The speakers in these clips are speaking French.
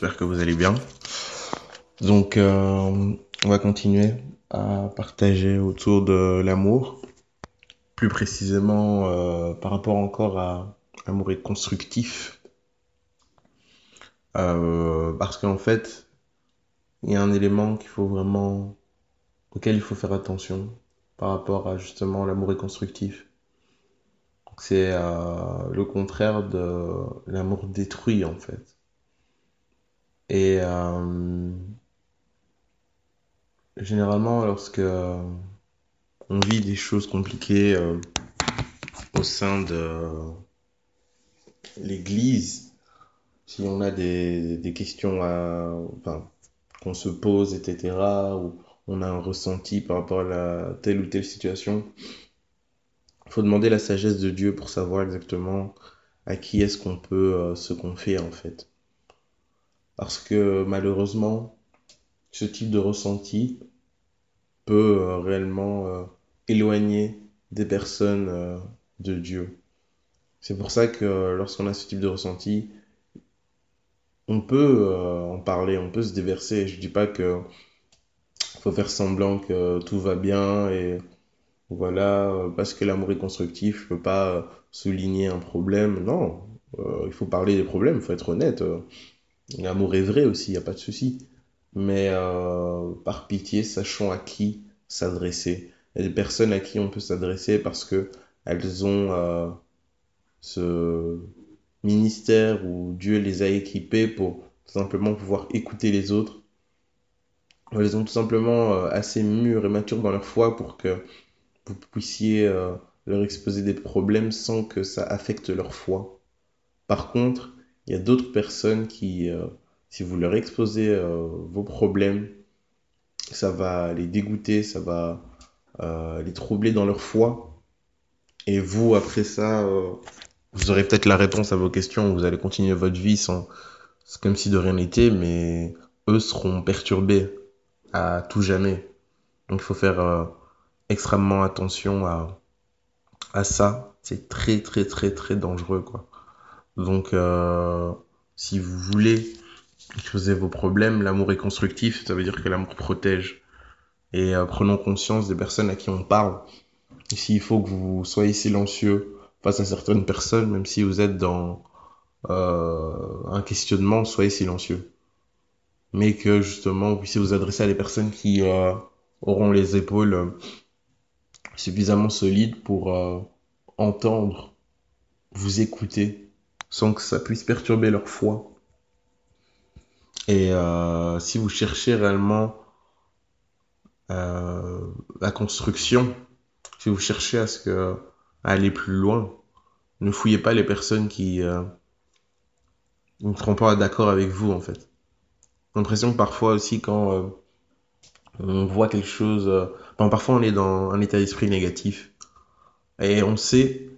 j'espère que vous allez bien. Donc, euh, on va continuer à partager autour de l'amour, plus précisément euh, par rapport encore à l'amour est constructif. Euh, parce qu'en fait, il y a un élément qu'il faut vraiment, auquel il faut faire attention par rapport à justement l'amour est constructif. C'est le contraire de l'amour détruit en fait. Et euh, généralement, lorsque on vit des choses compliquées euh, au sein de l'Église, si on a des, questions à, qu'on se pose, etc., ou on a un ressenti par rapport à la, telle ou telle situation, il faut demander la sagesse de Dieu pour savoir exactement à qui est-ce qu'on peut euh, se confier en fait. Parce que malheureusement, ce type de ressenti peut euh, réellement euh, éloigner des personnes euh, de Dieu. C'est pour ça que lorsqu'on a ce type de ressenti, on peut en parler, on peut se déverser. Je dis pas que faut faire semblant que tout va bien et voilà, parce que l'amour est constructif, je peux pas souligner un problème. Non, il faut parler des problèmes, il faut être honnête. L'amour est vrai aussi, il n'y a pas de souci. Mais euh, par pitié, sachons à qui s'adresser. Il y a des personnes à qui on peut s'adresser parce que elles ont euh, ce ministère où Dieu les a équipées pour tout simplement pouvoir écouter les autres. Elles ont tout simplement euh, assez mûres et matures dans leur foi pour que vous puissiez leur exposer des problèmes sans que ça affecte leur foi. Par contre, il y a d'autres personnes qui, euh, si vous leur exposez euh, vos problèmes, ça va les dégoûter, ça va euh, les troubler dans leur foi. Et vous, après ça, vous aurez peut-être la réponse à vos questions, vous allez continuer votre vie sans, comme si de rien n'était, mais eux seront perturbés à tout jamais. Donc il faut faire extrêmement attention à, à ça. C'est très très très très dangereux quoi. Donc euh, si vous voulez exposer vos problèmes, l'amour est constructif, ça veut dire que l'amour protège. Et euh, prenons conscience des personnes à qui on parle. Ici, il faut que vous soyez silencieux face à certaines personnes, même si vous êtes dans euh, un questionnement, soyez silencieux. Mais que justement, vous puissiez vous adresser à des personnes qui auront les épaules suffisamment solides pour entendre, vous écouter, sans que ça puisse perturber leur foi. Et euh, si vous cherchez réellement euh, la construction, si vous cherchez à ce que à aller plus loin, ne fouillez pas les personnes qui euh, ne seront pas d'accord avec vous en fait. J'ai l'impression que parfois aussi quand euh, on voit quelque chose, euh, bon, parfois on est dans un état d'esprit négatif et on sait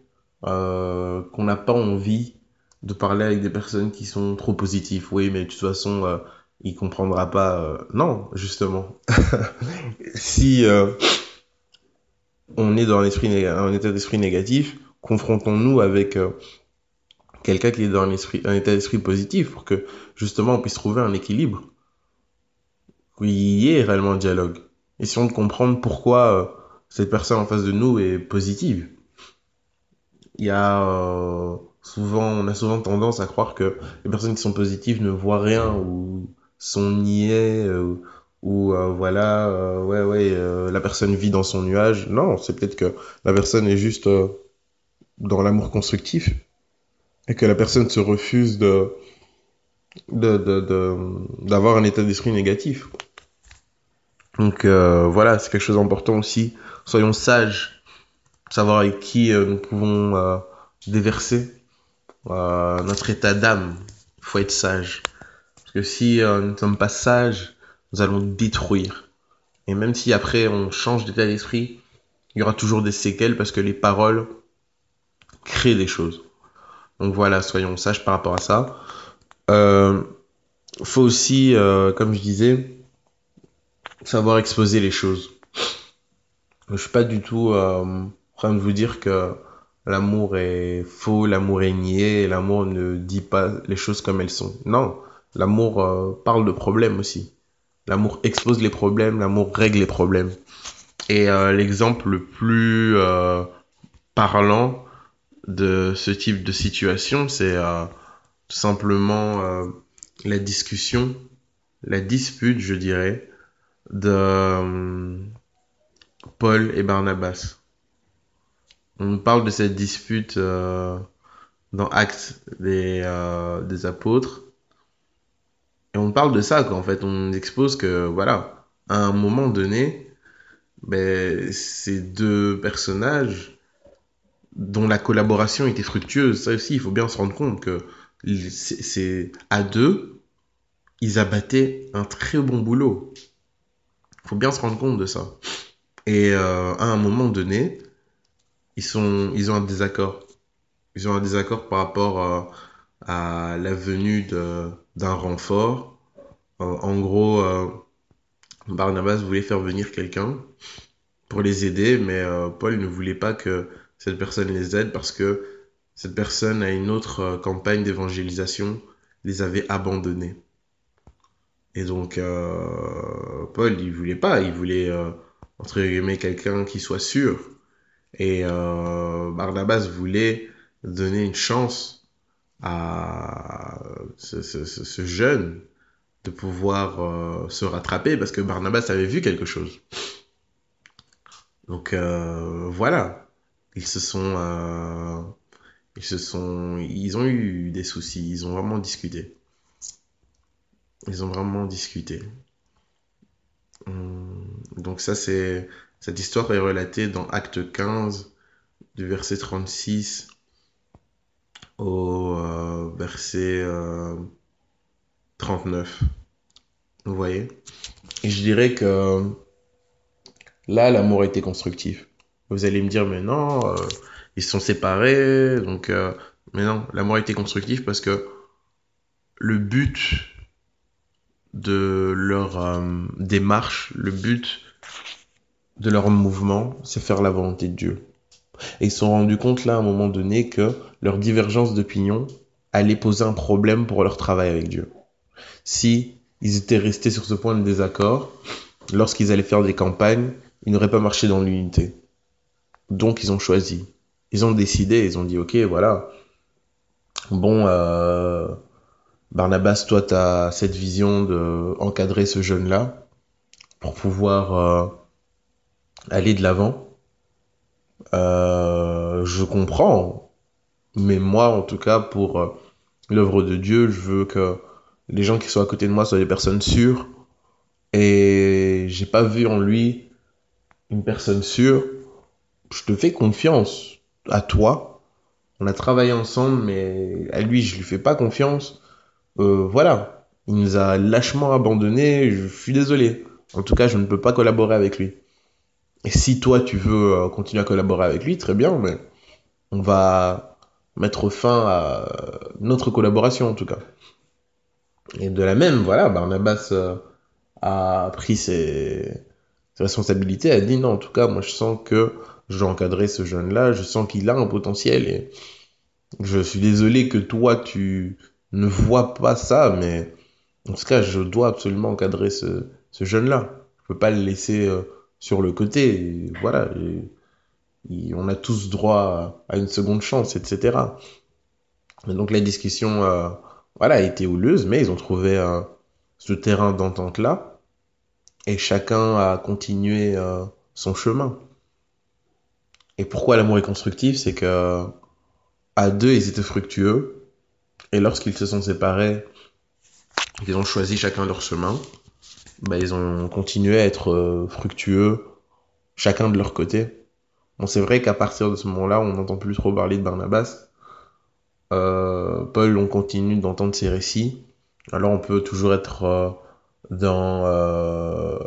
euh, qu'on n'a pas envie de parler avec des personnes qui sont trop positives. Oui, mais de toute façon, euh, il comprendra pas. euh, Non, justement. si euh, on est dans un, état d'esprit négatif, confrontons-nous avec euh, quelqu'un qui est dans un, état d'esprit positif pour que justement on puisse trouver un équilibre. Qu'il y ait réellement un dialogue. Essayons de comprendre pourquoi cette personne en face de nous est positive. Il y a souvent, on a souvent tendance à croire que les personnes qui sont positives ne voient rien ou sont niais euh, ou euh, voilà, euh, ouais, ouais, la personne vit dans son nuage. Non, c'est peut-être que la personne est juste dans l'amour constructif et que la personne se refuse de de, de, de- d'avoir un état d'esprit négatif. Donc voilà, c'est quelque chose d'important aussi. Soyons sages, savoir avec qui nous pouvons déverser notre état d'âme. Il faut être sage. Parce que si euh, nous ne sommes pas sages, nous allons détruire. Et même si après on change d'état d'esprit, il y aura toujours des séquelles parce que les paroles créent des choses. Donc voilà, soyons sages par rapport à ça. Euh, faut aussi, euh, comme je disais, savoir exposer les choses. Je suis pas du tout euh, en train de vous dire que l'amour est faux, l'amour est niais, l'amour ne dit pas les choses comme elles sont. Non, l'amour euh, parle de problèmes aussi. L'amour expose les problèmes, l'amour règle les problèmes. Et euh, l'exemple le plus euh, parlant de ce type de situation, c'est euh, tout simplement la discussion, la dispute, je dirais, de Paul et Barnabas. On parle de cette dispute euh, dans Actes des, euh, des apôtres. Et on parle de ça, quoi. En fait, on expose que, voilà, à un moment donné, ben, ces deux personnages dont la collaboration était fructueuse, ça aussi, il faut bien se rendre compte que c'est- à deux, ils abattaient un très bon boulot. Il faut bien se rendre compte de ça. Et euh, à un moment donné, ils sont, ils ont un désaccord. Ils ont un désaccord par rapport euh, à la venue d'un renfort. Euh, en gros, euh, Barnabas voulait faire venir quelqu'un pour les aider, mais Paul ne voulait pas que cette personne les aide parce que cette personne, à une autre campagne d'évangélisation, les avait abandonnés. Et donc, Paul, il voulait pas, il voulait, entre guillemets, quelqu'un qui soit sûr. Et euh, Barnabas voulait donner une chance à ce, jeune de pouvoir euh, se rattraper parce que Barnabas avait vu quelque chose. Donc euh, voilà, ils se sont, ils se sont, ils ont eu des soucis, ils ont vraiment discuté. Ils ont vraiment discuté. Hum, Donc ça c'est, cette histoire est relatée dans Acte 15 du verset 36 au euh, verset euh, 39. Vous voyez? Et je dirais que là, l'amour été constructif. Vous allez me dire, mais non, euh, ils sont séparés, donc... euh, mais non, l'amour été constructif parce que le but de leur euh, démarche, le but de leur mouvement, c'est faire la volonté de Dieu. Et ils se sont rendus compte là, à un moment donné, que leur divergence d'opinion allait poser un problème pour leur travail avec Dieu. Si ils étaient restés sur ce point de désaccord, lorsqu'ils allaient faire des campagnes, ils n'auraient pas marché dans l'unité. Donc ils ont choisi. Ils ont décidé, ils ont dit, ok, voilà. Bon, euh, Barnabas, toi, tu as cette vision de ce jeune-là pour pouvoir euh, aller de l'avant. Euh, je comprends, mais moi, en tout cas, pour euh, l'œuvre de Dieu, je veux que les gens qui sont à côté de moi soient des personnes sûres. Et j'ai pas vu en lui une personne sûre. Je te fais confiance à toi. On a travaillé ensemble, mais à lui, je lui fais pas confiance. Euh, voilà. Il nous a lâchement abandonnés. Je suis désolé. En tout cas, je ne peux pas collaborer avec lui. Et si toi, tu veux euh, continuer à collaborer avec lui, très bien, mais on va mettre fin à notre collaboration, en tout cas. Et de la même, voilà, Barnabas euh, a pris ses, ses responsabilités, a dit non, en tout cas, moi je sens que je dois encadrer ce jeune-là, je sens qu'il a un potentiel et je suis désolé que toi tu ne vois pas ça, mais en tout cas, je dois absolument encadrer ce, ce jeune-là. Je peux pas le laisser euh, sur le côté. Voilà, et- on a tous droit à, une seconde chance, etc. Et donc la discussion, euh, voilà, a été houleuse, mais ils ont trouvé euh, ce terrain d'entente-là, et chacun a continué son chemin. Et pourquoi l'amour est constructif, c'est que à deux, ils étaient fructueux, et lorsqu'ils se sont séparés, ils ont choisi chacun leur chemin, bah, ils ont continué à être euh, fructueux, chacun de leur côté. Bon, c'est vrai qu'à partir de ce moment-là, on n'entend plus trop parler de Barnabas. Euh, Paul, on continue d'entendre ses récits. Alors on peut toujours être euh, dans euh,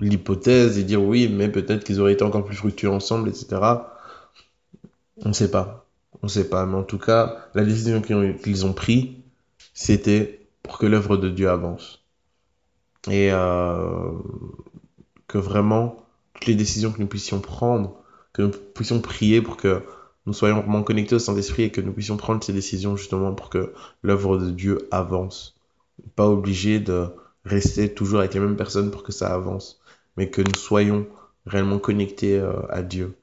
l'hypothèse et dire oui, mais peut-être qu'ils auraient été encore plus fructueux ensemble, etc. On ne sait pas. On sait pas. Mais en tout cas, la décision qu'ils ont, qu'ils ont prise, c'était pour que l'œuvre de Dieu avance. Et euh, que vraiment, toutes les décisions que nous puissions prendre, que nous puissions prier pour que nous soyons vraiment connectés au Saint-Esprit et que nous puissions prendre ces décisions justement pour que l'œuvre de Dieu avance. Pas obligé de rester toujours avec les mêmes personnes pour que ça avance, mais que nous soyons réellement connectés euh, à Dieu.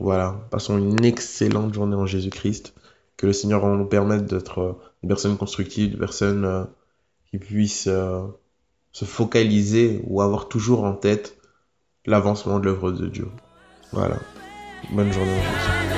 Voilà, passons une excellente journée en Jésus-Christ. Que le Seigneur nous permette d'être euh, des personnes constructives, des personnes euh, qui puissent se focaliser ou avoir toujours en tête l'avancement de l'œuvre de Dieu. Voilà. Bonne journée.